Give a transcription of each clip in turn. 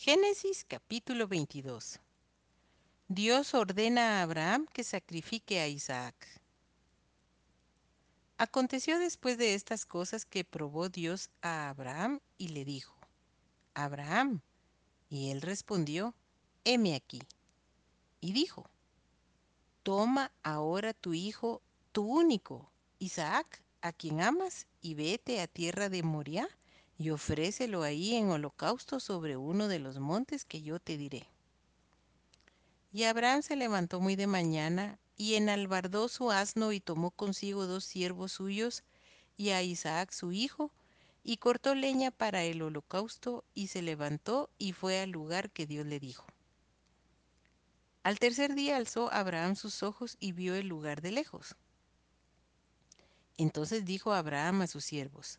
Génesis capítulo 22 Dios ordena a Abraham que sacrifique a Isaac. Aconteció después de estas cosas que probó Dios a Abraham y le dijo, Abraham, y él respondió, heme aquí. Y dijo, toma ahora tu hijo, tu único, Isaac, a quien amas, y vete a tierra de Moriah y ofrécelo ahí en holocausto sobre uno de los montes que yo te diré. Y Abraham se levantó muy de mañana y enalbardó su asno y tomó consigo dos siervos suyos y a Isaac su hijo, y cortó leña para el holocausto y se levantó y fue al lugar que Dios le dijo. Al tercer día alzó Abraham sus ojos y vio el lugar de lejos. Entonces dijo Abraham a sus siervos,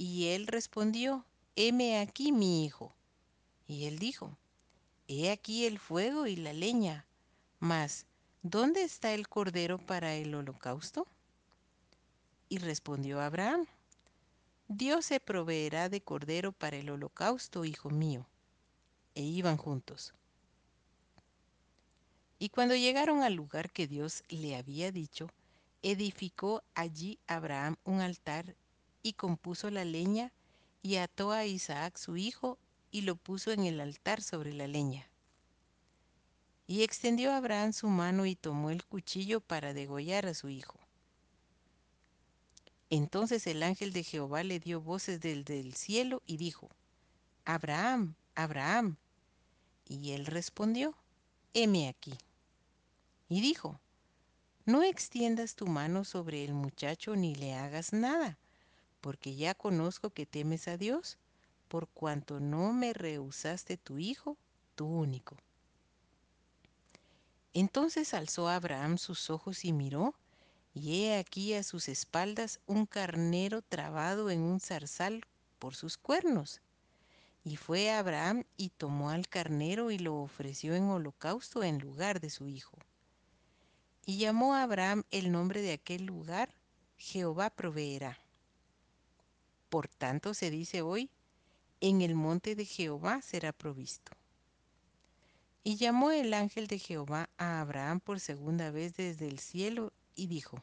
Y él respondió, heme aquí mi hijo. Y él dijo, he aquí el fuego y la leña, mas ¿dónde está el cordero para el holocausto? Y respondió Abraham, Dios se proveerá de cordero para el holocausto, hijo mío. E iban juntos. Y cuando llegaron al lugar que Dios le había dicho, edificó allí Abraham un altar y compuso la leña y ató a Isaac su hijo y lo puso en el altar sobre la leña. Y extendió Abraham su mano y tomó el cuchillo para degollar a su hijo. Entonces el ángel de Jehová le dio voces del, del cielo y dijo, Abraham, Abraham. Y él respondió, heme aquí. Y dijo, no extiendas tu mano sobre el muchacho ni le hagas nada, porque ya conozco que temes a Dios, por cuanto no me rehusaste tu hijo, tu único. Entonces alzó Abraham sus ojos y miró, y he aquí a sus espaldas un carnero trabado en un zarzal por sus cuernos. Y fue Abraham y tomó al carnero y lo ofreció en holocausto en lugar de su hijo. Y llamó a Abraham el nombre de aquel lugar, Jehová proveerá. Por tanto se dice hoy, en el monte de Jehová será provisto. Y llamó el ángel de Jehová a Abraham por segunda vez desde el cielo y dijo,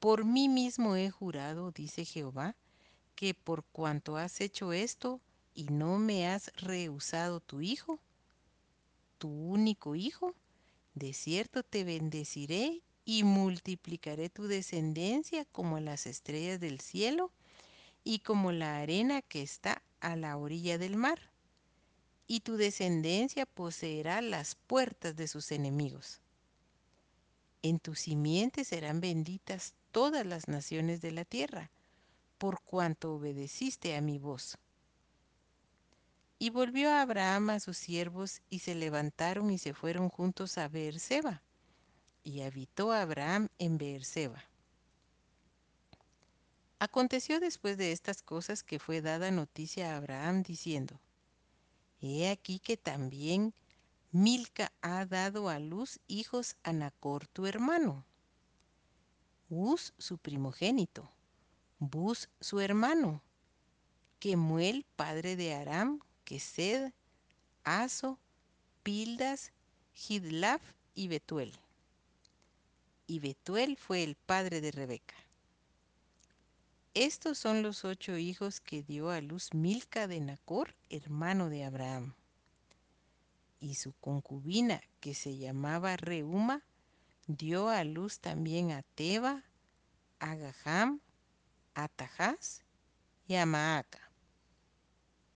Por mí mismo he jurado, dice Jehová, que por cuanto has hecho esto y no me has rehusado tu hijo, tu único hijo, de cierto te bendeciré y multiplicaré tu descendencia como las estrellas del cielo y como la arena que está a la orilla del mar. Y tu descendencia poseerá las puertas de sus enemigos. En tu simiente serán benditas todas las naciones de la tierra, por cuanto obedeciste a mi voz. Y volvió Abraham a sus siervos y se levantaron y se fueron juntos a Beerseba. Y habitó Abraham en Beerseba. Aconteció después de estas cosas que fue dada noticia a Abraham diciendo, He aquí que también Milca ha dado a luz hijos a Nacor tu hermano, Uz su primogénito, Bus su hermano, Kemuel padre de Aram, Quesed, Aso, Pildas, Hidlaf y Betuel. Y Betuel fue el padre de Rebeca. Estos son los ocho hijos que dio a luz Milca de Nacor, hermano de Abraham. Y su concubina, que se llamaba Reuma, dio a luz también a Teba, a Gaham, a Tajás y a Maaca.